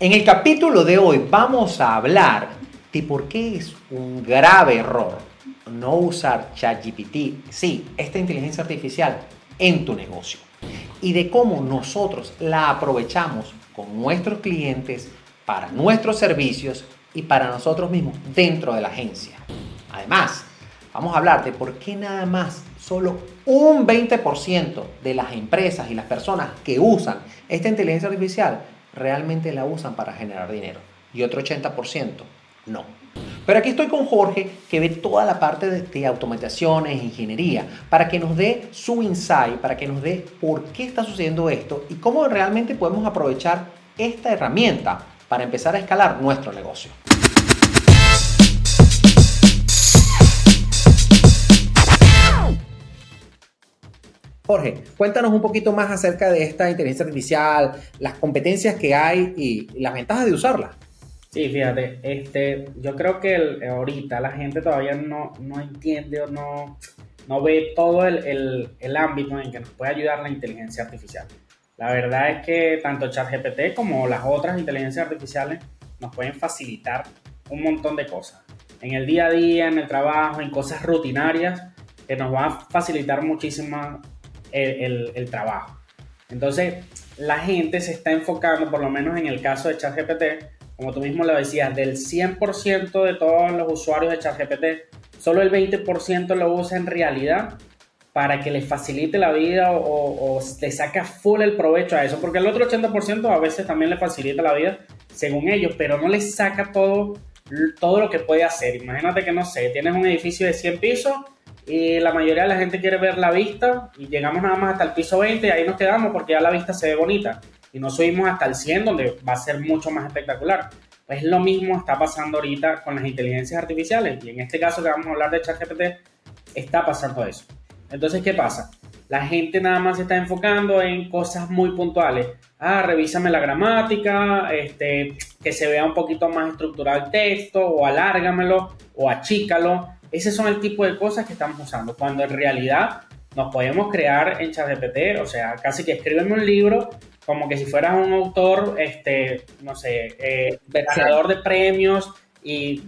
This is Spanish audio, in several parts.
En el capítulo de hoy vamos a hablar de por qué es un grave error no usar ChatGPT, sí, esta inteligencia artificial, en tu negocio. Y de cómo nosotros la aprovechamos con nuestros clientes, para nuestros servicios y para nosotros mismos dentro de la agencia. Además, vamos a hablar de por qué nada más solo un 20% de las empresas y las personas que usan esta inteligencia artificial realmente la usan para generar dinero y otro 80% no. Pero aquí estoy con Jorge que ve toda la parte de, de, automatizaciones, ingeniería, para que nos dé su insight, para que nos dé por qué está sucediendo esto y cómo realmente podemos aprovechar esta herramienta para empezar a escalar nuestro negocio. Jorge, cuéntanos un poquito más acerca de esta inteligencia artificial, las competencias que hay y las ventajas de usarla. Sí, fíjate, este, yo creo que ahorita la gente todavía no, no entiende o no, no ve todo el, el, el, ámbito en que nos puede ayudar la inteligencia artificial. La verdad es que tanto ChatGPT como las otras inteligencias artificiales nos pueden facilitar un montón de cosas. En el día a día, en el trabajo, en cosas rutinarias, que nos va a facilitar muchísimo el, trabajo. Entonces, la gente se está enfocando, por lo menos en el caso de ChatGPT, como tú mismo lo decías, del 100% de todos los usuarios de ChatGPT, solo el 20% lo usa en realidad para que les facilite la vida o, o, le saca full el provecho a eso, porque el otro 80% a veces también le facilita la vida, según ellos, pero no les saca todo, todo lo que puede hacer. Imagínate que, no sé, tienes un edificio de 100 pisos y la mayoría de la gente quiere ver la vista y llegamos nada más hasta el piso 20 y ahí nos quedamos porque ya la vista se ve bonita y no subimos hasta el 100 donde va a ser mucho más espectacular. Pues lo mismo está pasando ahorita con las inteligencias artificiales y en este caso que vamos a hablar de ChatGPT está pasando eso. Entonces, ¿qué pasa? La gente nada más se está enfocando en cosas muy puntuales. Ah, revísame la gramática, este, que se vea un poquito más estructurado el texto, o alárgamelo, o achícalo. Ese son el tipo de cosas que estamos usando, cuando en realidad nos podemos crear en ChatGPT, o sea, casi que escríbeme un libro como que si fueras un autor, este, no sé, eh, ganador de premios y,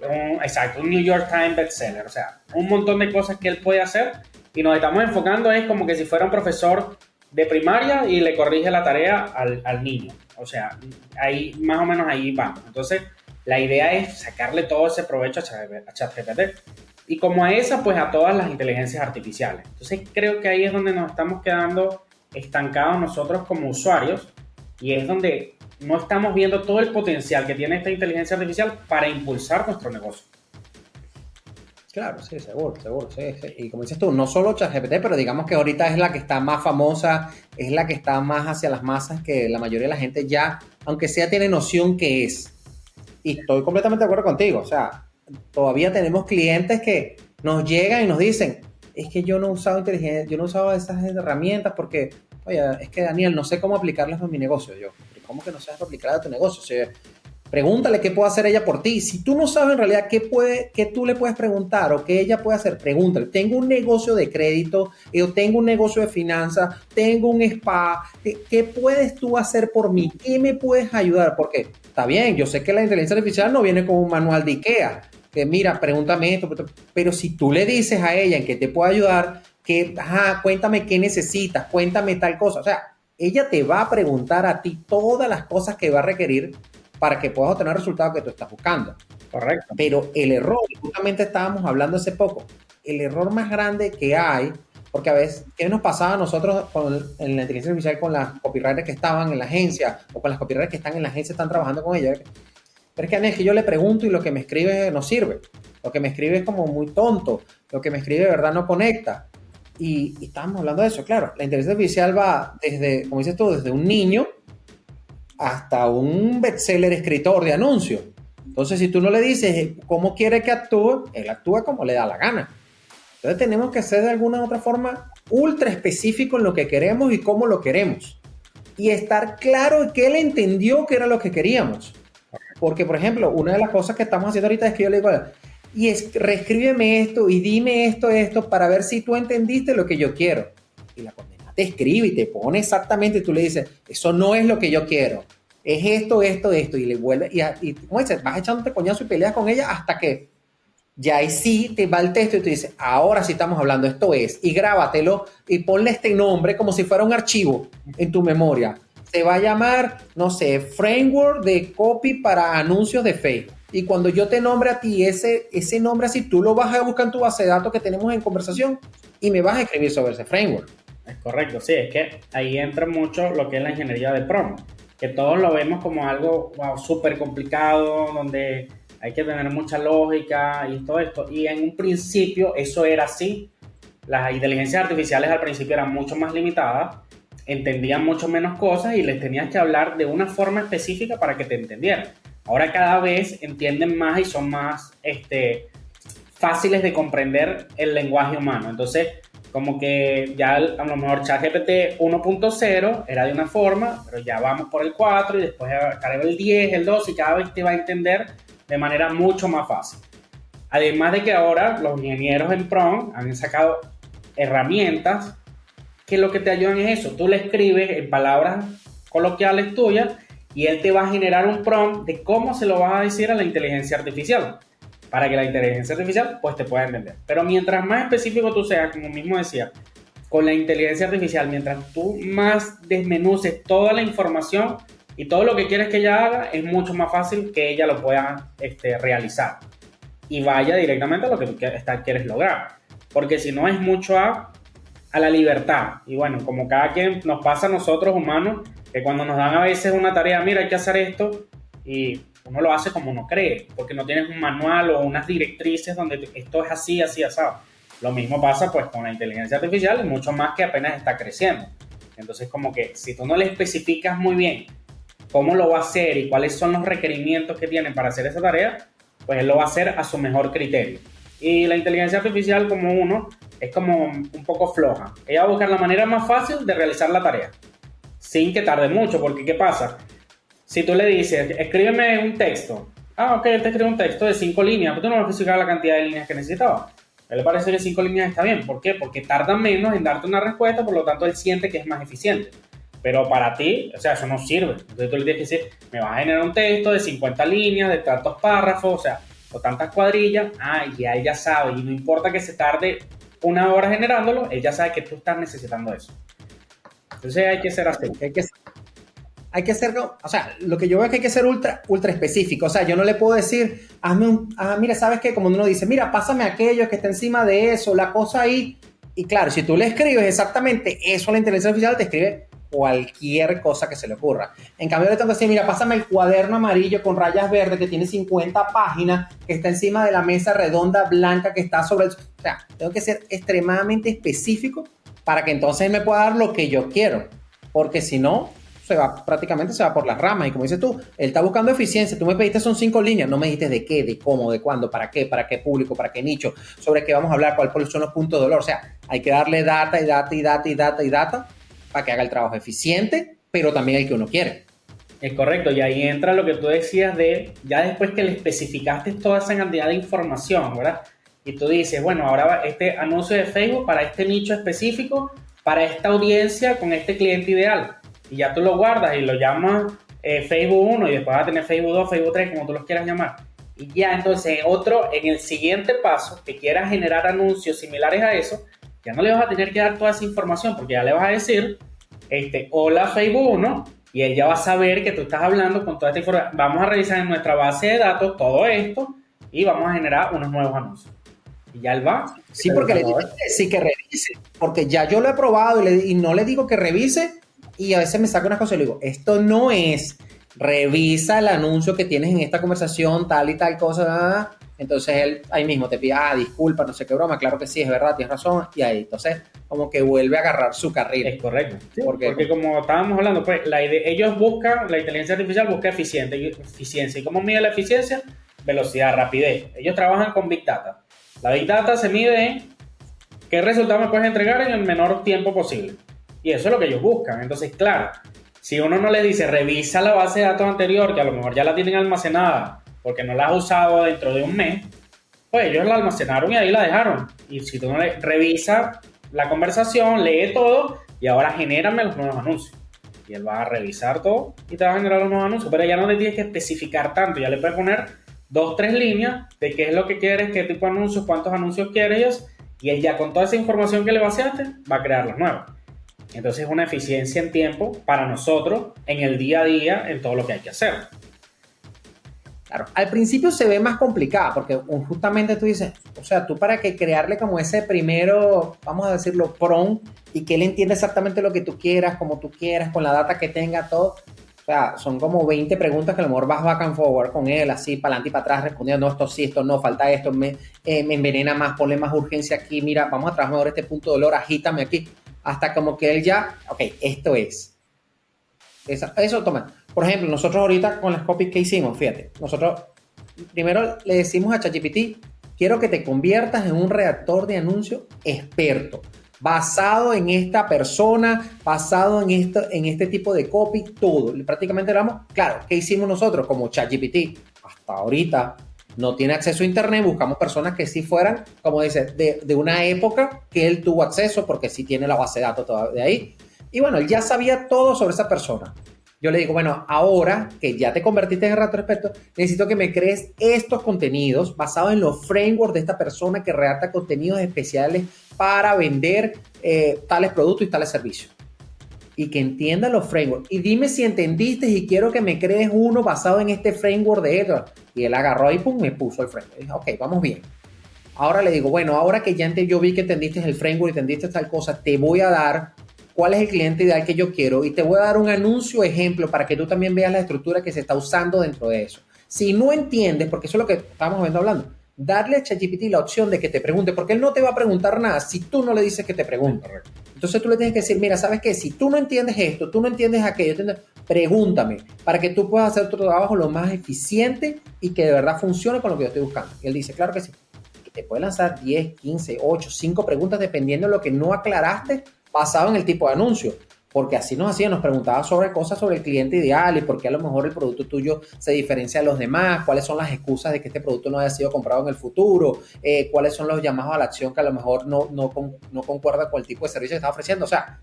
un, exacto, un New York Times bestseller, o sea, un montón de cosas que él puede hacer y nos estamos enfocando es como que si fuera un profesor de primaria y le corrige la tarea al, al niño. O sea, ahí más o menos ahí vamos. Entonces, la idea es sacarle todo ese provecho a ChatGPT. Y como a esa, pues a todas las inteligencias artificiales. Entonces, creo que ahí es donde nos estamos quedando estancados nosotros como usuarios y es donde no estamos viendo todo el potencial que tiene esta inteligencia artificial para impulsar nuestro negocio. Claro, sí, seguro, seguro, sí, sí, Y como dices tú, no solo ChatGPT, pero digamos que ahorita es la que está más famosa, es la que está más hacia las masas, que la mayoría de la gente ya, aunque sea, tiene noción que es. Y estoy completamente de acuerdo contigo, o sea, todavía tenemos clientes que nos llegan y nos dicen, es que yo no he usado inteligencia, yo no he usado esas herramientas porque, oye, es que Daniel, no sé cómo aplicarlas a mi negocio. Yo, ¿cómo que no sabes aplicarlas a tu negocio? O Pregúntale qué puede hacer ella por ti. Si tú no sabes en realidad qué, puede, qué tú le puedes preguntar o qué ella puede hacer, pregúntale. Tengo un negocio de crédito, yo tengo un negocio de finanzas, tengo un spa. ¿Qué, ¿Qué, puedes tú hacer por mí? ¿Qué me puedes ayudar? Porque está bien, yo sé que la inteligencia artificial no viene con un manual de IKEA. Que mira, pregúntame esto, pero si tú le dices a ella en qué te puede ayudar, que, ajá, cuéntame qué necesitas, cuéntame tal cosa. O sea, ella te va a preguntar a ti todas las cosas que va a requerir para que puedas obtener el resultado que tú estás buscando. Correcto. Pero el error, justamente estábamos hablando hace poco, el error más grande que hay, porque a veces, ¿qué nos pasaba a nosotros con, en la inteligencia artificial con las copywriters que estaban en la agencia o con las copywriters que están en la agencia, están trabajando con ellas? Pero es que, es que yo le pregunto y lo que me escribe no sirve. Lo que me escribe es como muy tonto. Lo que me escribe de verdad no conecta. Y, y estábamos hablando de eso, claro. La inteligencia artificial va desde, como dices tú, desde un niño hasta un bestseller escritor de anuncios. Entonces, si tú no le dices eh, cómo quiere que actúe, él actúa como le da la gana. Entonces, tenemos que ser de alguna u otra forma ultra específico en lo que queremos y cómo lo queremos. Y estar claro que él entendió que era lo que queríamos. Porque, por ejemplo, una de las cosas que estamos haciendo ahorita es que yo le digo, y es, reescríbeme esto y dime esto, esto, para ver si tú entendiste lo que yo quiero. Y la te escribe y te pone exactamente, tú le dices, eso no es lo que yo quiero. es esto, esto, esto, y le vuelve, y, y como dices, vas echándote coñazo y peleas con ella hasta que ya ahí sí te va el texto y te dice, ahora sí estamos hablando, esto es, y grábatelo y ponle este nombre como si fuera un archivo en tu memoria. Se va a llamar, no sé, framework de copy para anuncios de Facebook. Y cuando yo te nombre a ti ese, ese nombre así, tú lo vas a buscar en tu base de datos que tenemos en conversación y me vas a escribir sobre ese framework. Es correcto, sí, es que ahí entra mucho lo que es la ingeniería de promo, que todos lo vemos como algo wow, súper complicado, donde hay que tener mucha lógica y todo esto. Y en un principio eso era así. Las inteligencias artificiales al principio eran mucho más limitadas, entendían mucho menos cosas y les tenías que hablar de una forma específica para que te entendieran. Ahora cada vez entienden más y son más este, fáciles de comprender el lenguaje humano. Entonces, como que ya a lo mejor ChatGPT 1.0 era de una forma, pero ya vamos por el 4 y después el 10, el 2 y cada vez te va a entender de manera mucho más fácil. Además de que ahora los ingenieros en PROM han sacado herramientas que lo que te ayudan es eso. Tú le escribes en palabras coloquiales tuyas y él te va a generar un prompt de cómo se lo vas a decir a la inteligencia artificial para que la inteligencia artificial pues te pueda entender. Pero mientras más específico tú seas, como mismo decía, con la inteligencia artificial, mientras tú más desmenuces toda la información, y todo lo que quieres que ella haga es mucho más fácil que ella lo pueda este, realizar y vaya directamente a lo que tú quieres lograr. Porque si no es mucho a, a la libertad. Y bueno, como cada quien nos pasa a nosotros humanos, que cuando nos dan a veces una tarea, mira, hay que hacer esto, y uno lo hace como uno cree, porque no tienes un manual o unas directrices donde esto es así, así, asado. Lo mismo pasa pues con la inteligencia artificial y mucho más que apenas está creciendo. Entonces como que si tú no le especificas muy bien cómo lo va a hacer y cuáles son los requerimientos que tiene para hacer esa tarea, pues él lo va a hacer a su mejor criterio. Y la inteligencia artificial como uno es como un poco floja. Ella va a buscar la manera más fácil de realizar la tarea, sin que tarde mucho, porque ¿qué pasa? Si tú le dices, escríbeme un texto, ah, ok, él te escribe un texto de cinco líneas, pero tú no vas a especificar la cantidad de líneas que necesitaba. A él le parece que cinco líneas está bien. ¿Por qué? Porque tarda menos en darte una respuesta, por lo tanto él siente que es más eficiente. Pero para ti, o sea, eso no sirve. Entonces tú le tienes que decir, me vas a generar un texto de 50 líneas, de tantos párrafos, o sea, o tantas cuadrillas. Ah, y ya ella sabe, y no importa que se tarde una hora generándolo, ella sabe que tú estás necesitando eso. Entonces hay que ser así. Hay que, hay que ser, o sea, lo que yo veo es que hay que ser ultra, ultra específico. O sea, yo no le puedo decir, hazme un, ah, mira, ¿sabes qué? Como uno dice, mira, pásame aquello que está encima de eso, la cosa ahí. Y claro, si tú le escribes exactamente eso a la inteligencia artificial, te escribe cualquier cosa que se le ocurra. En cambio, le tengo que decir, mira, pásame el cuaderno amarillo con rayas verdes que tiene 50 páginas, que está encima de la mesa redonda blanca que está sobre el... O sea, tengo que ser extremadamente específico para que entonces me pueda dar lo que yo quiero. Porque si no, se va, prácticamente se va por las ramas. Y como dices tú, él está buscando eficiencia. Tú me pediste son cinco líneas, no me dijiste de qué, de cómo, de cuándo, para qué, para qué público, para qué nicho, sobre qué vamos a hablar, cuáles son los puntos de dolor. O sea, hay que darle data y data y data y data y data para que haga el trabajo eficiente, pero también el que uno quiere. Es correcto, y ahí entra lo que tú decías de, ya después que le especificaste toda esa cantidad de información, ¿verdad? Y tú dices, bueno, ahora va este anuncio de Facebook para este nicho específico, para esta audiencia con este cliente ideal. Y ya tú lo guardas y lo llamas eh, Facebook 1 y después va a tener Facebook 2, Facebook 3, como tú los quieras llamar. Y ya entonces otro, en el siguiente paso, que quieras generar anuncios similares a eso, ya no le vas a tener que dar toda esa información porque ya le vas a decir, este, hola Facebook 1, y él ya va a saber que tú estás hablando con toda esta información. Vamos a revisar en nuestra base de datos todo esto y vamos a generar unos nuevos anuncios. Y ya él va. Sí, porque le digo sí que revise, porque ya yo lo he probado y, y, no le digo que revise y a veces me saca una cosa y le digo, esto no es, revisa el anuncio que tienes en esta conversación, tal y tal cosa, entonces él ahí mismo te pide, ah, disculpa, no sé qué broma, claro que sí, es verdad, tienes razón, y ahí, entonces como que vuelve a agarrar su carril. Es correcto. porque, como estábamos hablando, pues la ellos buscan, la inteligencia artificial busca eficiente, eficiencia. ¿Y cómo mide la eficiencia? Velocidad, rapidez. Ellos trabajan con Big Data. La Big Data se mide en qué resultado me puedes entregar en el menor tiempo posible. Y eso es lo que ellos buscan. Entonces, claro, si uno no le dice revisa la base de datos anterior, que a lo mejor ya la tienen almacenada porque no la has usado dentro de un mes, pues ellos la almacenaron y ahí la dejaron. Y si tú no le revisa la conversación, lee todo y ahora genérame los nuevos anuncios. y él va a revisar todo y te va a generar un nuevo anuncio. Pero ya no le tienes que especificar tanto, ya le puedes poner dos, tres líneas de qué es lo que quieres, qué tipo de anuncios, cuántos anuncios quieres y él ya con toda esa información que le vaciaste va a crear los nuevos. Entonces es una eficiencia en tiempo para nosotros en el día a día en todo lo que hay que hacer. Claro, al principio se ve más complicada porque justamente tú dices, o sea, tú para que crearle como ese primero, vamos a decirlo, prompt y que él entienda exactamente lo que tú quieras, como tú quieras, con la data que tenga, todo. O sea, son como 20 preguntas que a lo mejor vas back and forward con él, así, para adelante y para atrás, respondiendo, no, esto sí, esto no, falta esto, me, eh, envenena más, ponle más urgencia aquí, mira, vamos a trabajar mejor este punto de dolor, agítame aquí, hasta como que él ya, ok, esto es. Eso, toma. Por ejemplo, nosotros ahorita con las copies que hicimos, fíjate, nosotros primero le decimos a ChatGPT, quiero que te conviertas en un redactor de anuncio experto, basado en esta persona, basado en, esto, en este tipo de copy, todo. Prácticamente vamos, claro, ¿qué hicimos nosotros como ChatGPT? Hasta ahorita no tiene acceso a Internet, buscamos personas que sí fueran, como dice, de, de una época que él tuvo acceso, porque sí tiene la base de datos todavía de ahí. Y bueno, él ya sabía todo sobre esa persona yo le digo, bueno, ahora que ya te convertiste en el respecto, necesito que me crees estos contenidos basados en los frameworks de esta persona que redacta contenidos especiales para vender eh, tales productos y tales servicios. Y que entienda los frameworks. Y dime si entendiste y quiero que me crees uno basado en este framework de Edward. Y él agarró y pum, me puso el framework. dije, ok, vamos bien. Ahora le digo, bueno, ahora que ya yo vi que entendiste el framework y entendiste tal cosa, te voy a dar cuál es el cliente ideal que yo quiero y te voy a dar un anuncio ejemplo para que tú también veas la estructura que se está usando dentro de eso. Si no entiendes, porque eso es lo que viendo hablando, darle a ChatGPT la opción de que te pregunte, porque él no te va a preguntar nada si tú no le dices que te pregunte. Entonces tú le tienes que decir, mira, ¿sabes qué? Si tú no entiendes esto, tú no entiendes aquello, pregúntame para que tú puedas hacer tu trabajo lo más eficiente y que de verdad funcione con lo que yo estoy buscando. Y él dice, claro que sí. te puede lanzar 10, 15, 8, 5 preguntas dependiendo de lo que no aclaraste basado en el tipo de anuncio. Porque así nos hacía, nos preguntaba sobre cosas sobre el cliente ideal y por qué a lo mejor el producto tuyo se diferencia de los demás, cuáles son las excusas de que este producto no haya sido comprado en el futuro, eh, cuáles son los llamados a la acción que a lo mejor no, no, no concuerda con el tipo de servicio que está ofreciendo. O sea,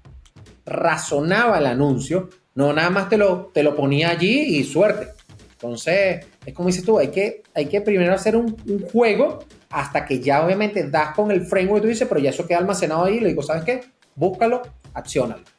razonaba el anuncio, no nada más te lo, te lo ponía allí y suerte. Entonces, es como dices tú, hay que, hay que primero hacer un, un juego hasta que ya obviamente das con el framework y tú dices, pero ya eso queda almacenado ahí le digo, ¿sabes qué? búscalo,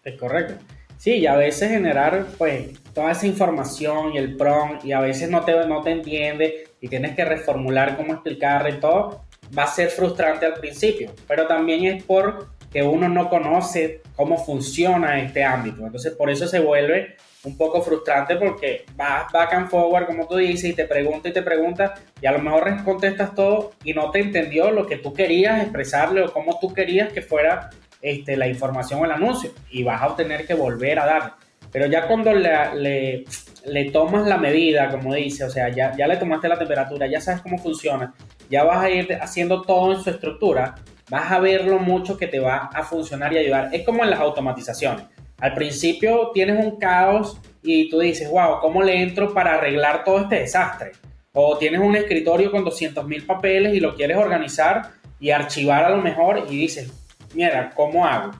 Es correcto. Sí, y a veces generar pues toda esa información y el prompt y a veces no te, no te entiende y tienes que reformular cómo explicarle todo, va a ser frustrante al principio, pero también es porque uno no conoce cómo funciona este ámbito, entonces por eso se vuelve un poco frustrante porque vas back and forward, como tú dices, y te pregunta y te pregunta, y a lo mejor contestas todo y no te entendió lo que tú querías expresarle o cómo tú querías que fuera este, la información o el anuncio y vas a obtener que volver a dar. Pero ya cuando le, le, tomas la medida, como dice, o sea, ya, ya le tomaste la temperatura, ya sabes cómo funciona, ya vas a ir haciendo todo en su estructura, vas a ver lo mucho que te va a funcionar y ayudar. Es como en las automatizaciones. Al principio tienes un caos y tú dices, wow, ¿cómo le entro para arreglar todo este desastre? O tienes un escritorio con 200 mil papeles y lo quieres organizar y archivar a lo mejor y dices, mira, ¿cómo hago?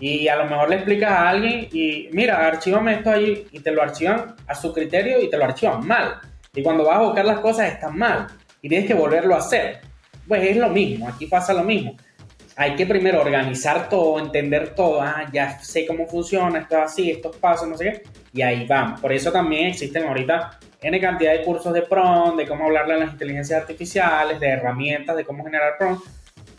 Y a lo mejor le explicas a alguien y, mira, archívame esto ahí y te lo archivan a su criterio y te lo archivan mal. Y cuando vas a buscar las cosas están mal y tienes que volverlo a hacer. Pues es lo mismo, aquí pasa lo mismo. Hay que primero organizar todo, entender todo, ah, ya sé cómo funciona, esto es así, estos pasos, no sé qué, y ahí vamos. Por eso también existen ahorita N cantidad de cursos de prompt, de cómo hablarle a las inteligencias artificiales, de herramientas, de cómo generar prompt,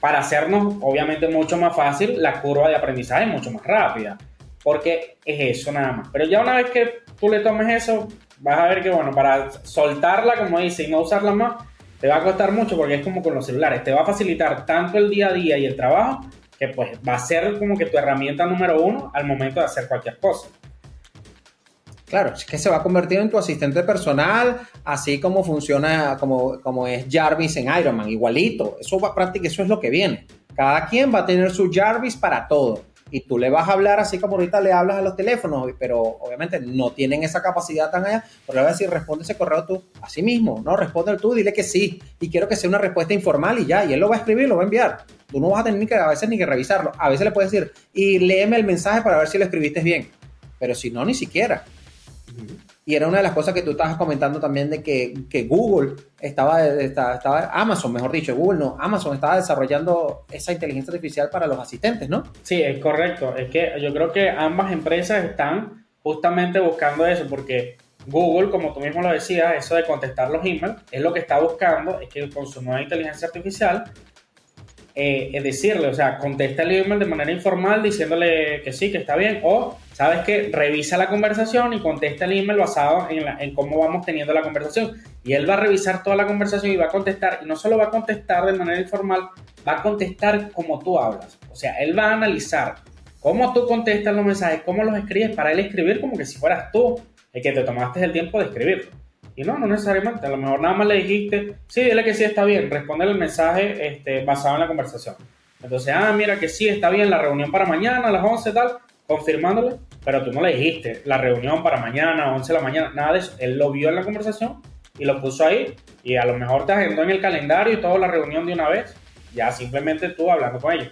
para hacernos obviamente mucho más fácil la curva de aprendizaje mucho más rápida. Porque es eso nada más. Pero ya una vez que tú le tomes eso, vas a ver que bueno, para soltarla, como dice, y no usarla más, te va a costar mucho porque es como con los celulares. Te va a facilitar tanto el día a día y el trabajo que pues va a ser como que tu herramienta número uno al momento de hacer cualquier cosa. Claro, es que se va a convertir en tu asistente personal, así como funciona, como, como es Jarvis en Iron Man, igualito. Eso va prácticamente, eso es lo que viene. Cada quien va a tener su Jarvis para todo. Y tú le vas a hablar así como ahorita le hablas a los teléfonos, pero obviamente no tienen esa capacidad tan allá. Pero le vas a decir, responde ese correo tú, así mismo, ¿no? Responde tú, dile que sí. Y quiero que sea una respuesta informal y ya. Y él lo va a escribir, lo va a enviar. Tú no vas a tener que a veces ni que revisarlo. A veces le puedes decir, y léeme el mensaje para ver si lo escribiste bien pero si no, ni siquiera. Y era una de las cosas que tú estabas comentando también de que, que Google estaba, estaba, Amazon, mejor dicho, Google no, Amazon estaba desarrollando esa inteligencia artificial para los asistentes, ¿no? Sí, es correcto. Es que yo creo que ambas empresas están justamente buscando eso, porque Google, como tú mismo lo decías, eso de contestar los emails, es lo que está buscando, es que con su nueva inteligencia artificial, eh, es decirle, o sea, contesta el email de manera informal diciéndole que sí, que está bien, o sabes que revisa la conversación y contesta el email basado en, en, cómo vamos teniendo la conversación. Y él va a revisar toda la conversación y va a contestar, y no solo va a contestar de manera informal, va a contestar como tú hablas. O sea, él va a analizar cómo tú contestas los mensajes, cómo los escribes, para él escribir como que si fueras tú el que te tomaste el tiempo de escribirlo. Y no, no necesariamente, a lo mejor nada más le dijiste, sí, dile que sí está bien, responde el mensaje este, basado en la conversación. Entonces, ah, mira que sí está bien la reunión para mañana a las 11 tal, confirmándole, pero tú no le dijiste. La reunión para mañana, 11 de la mañana, nada de eso. Él lo vio en la conversación y lo puso ahí. Y a lo mejor te agendó en el calendario y toda la reunión de una vez, ya simplemente tú hablando con ellos.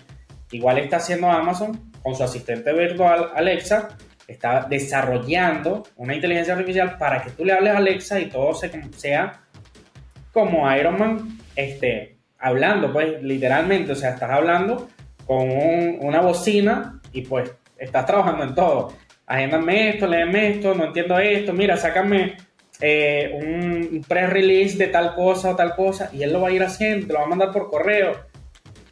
Igual está haciendo Amazon con su asistente virtual Alexa, está desarrollando una inteligencia artificial para que tú le hables a Alexa y todo sea como Iron Man este, hablando, pues literalmente, o sea, estás hablando con una bocina y pues estás trabajando en todo. Agéndame esto, léeme esto, no entiendo esto, mira, sácame eh, un pre-release de tal cosa o tal cosa y él lo va a ir haciendo, te lo va a mandar por correo,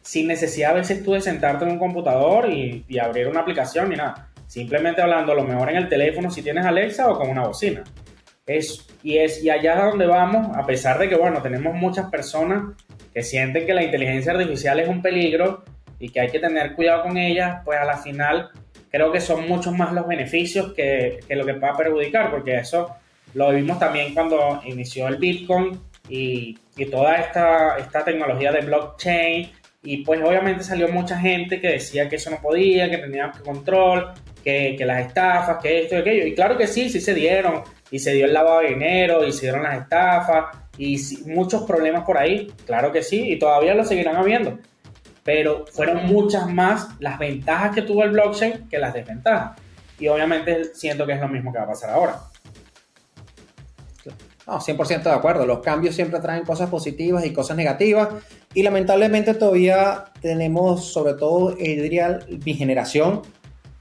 sin necesidad a veces tú de sentarte en un computador y, y abrir una aplicación ni nada simplemente hablando a lo mejor en el teléfono si tienes Alexa o con una bocina. Es, y, es, y allá es donde vamos, a pesar de que, bueno, tenemos muchas personas que sienten que la inteligencia artificial es un peligro y que hay que tener cuidado con ella, pues a la final creo que son muchos más los beneficios que, que lo que pueda perjudicar, porque eso lo vimos también cuando inició el Bitcoin y, y toda esta, esta tecnología de blockchain y pues obviamente salió mucha gente que decía que eso no podía, que tenía control, que, las estafas, que esto y aquello. Y claro que sí, sí se dieron. Y se dio el lavado de dinero, y se dieron las estafas, y muchos problemas por ahí. Claro que sí, y todavía lo seguirán habiendo. Pero fueron muchas más las ventajas que tuvo el blockchain que las desventajas. Y obviamente siento que es lo mismo que va a pasar ahora. No, 100% de acuerdo. Los cambios siempre traen cosas positivas y cosas negativas. Y lamentablemente todavía tenemos, sobre todo, eh, diría, mi generación,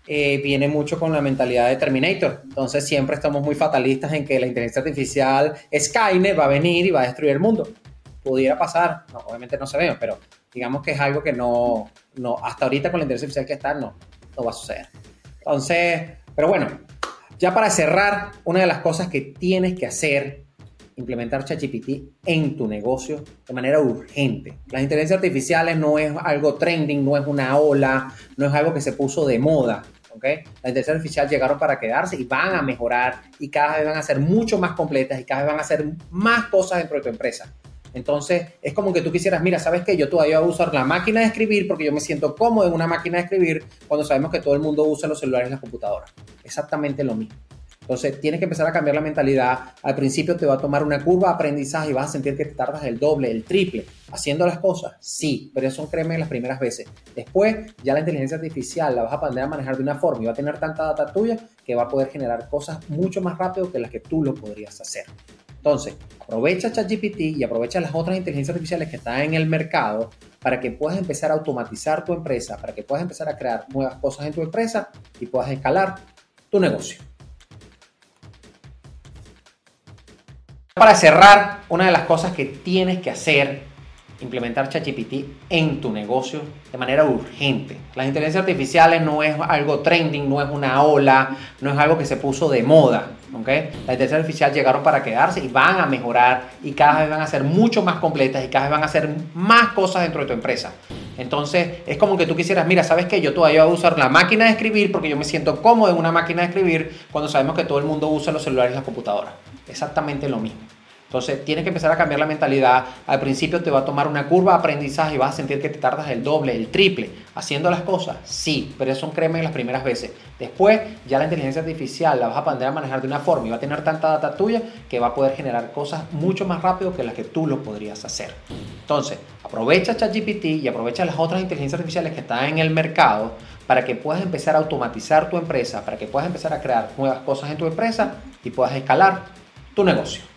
eh, viene mucho con la mentalidad de Terminator. Entonces siempre estamos muy fatalistas en que la inteligencia artificial Skynet va a venir y va a destruir el mundo. Pudiera pasar, obviamente no se pero digamos que es algo que no, no, hasta ahorita con la inteligencia artificial que está, no, no va a suceder. Entonces, pero bueno, ya para cerrar, una de las cosas que tienes que hacer implementar ChatGPT en tu negocio de manera urgente. Las inteligencias artificiales no es algo trending, no es una ola, no es algo que se puso de moda. ¿okay? Las inteligencias artificiales llegaron para quedarse y van a mejorar y cada vez van a ser mucho más completas y cada vez van a hacer más cosas dentro de tu empresa. Entonces, es como que tú quisieras, mira, ¿sabes qué? Yo todavía voy a usar la máquina de escribir porque yo me siento cómodo en una máquina de escribir cuando sabemos que todo el mundo usa los celulares y las computadoras. Exactamente lo mismo. Entonces, tienes que empezar a cambiar la mentalidad. Al principio te va a tomar una curva de aprendizaje y vas a sentir que te tardas el doble, el triple. Haciendo las cosas, sí, pero eso créeme las primeras veces. Después, ya la inteligencia artificial la vas a aprender a manejar de una forma y va a tener tanta data tuya que va a poder generar cosas mucho más rápido que las que tú lo podrías hacer. Entonces, aprovecha ChatGPT y aprovecha las otras inteligencias artificiales que están en el mercado para que puedas empezar a automatizar tu empresa, para que puedas empezar a crear nuevas cosas en tu empresa y puedas escalar tu negocio. Para cerrar, una de las cosas que tienes que hacer, implementar ChatGPT en tu negocio de manera urgente. Las inteligencias artificiales no es algo trending, no es una ola, no es algo que se puso de moda. ¿okay? Las inteligencias artificiales llegaron para quedarse y van a mejorar y cada vez van a ser mucho más completas y cada vez van a hacer más cosas dentro de tu empresa. Entonces es como que tú quisieras, mira, ¿sabes qué? Yo todavía voy a usar la máquina de escribir porque yo me siento cómodo en una máquina de escribir cuando sabemos que todo el mundo usa los celulares y las computadoras exactamente lo mismo. Entonces tienes que empezar a cambiar la mentalidad. Al principio te va a tomar una curva de aprendizaje y vas a sentir que te tardas el doble, el triple haciendo las cosas. Sí, pero eso créeme las primeras veces. Después ya la inteligencia artificial la vas a aprender a manejar de una forma y va a tener tanta data tuya que va a poder generar cosas mucho más rápido que las que tú lo podrías hacer. Entonces, aprovecha ChatGPT y aprovecha las otras inteligencias artificiales que están en el mercado para que puedas empezar a automatizar tu empresa, para que puedas empezar a crear nuevas cosas en tu empresa y puedas escalar tu negocio.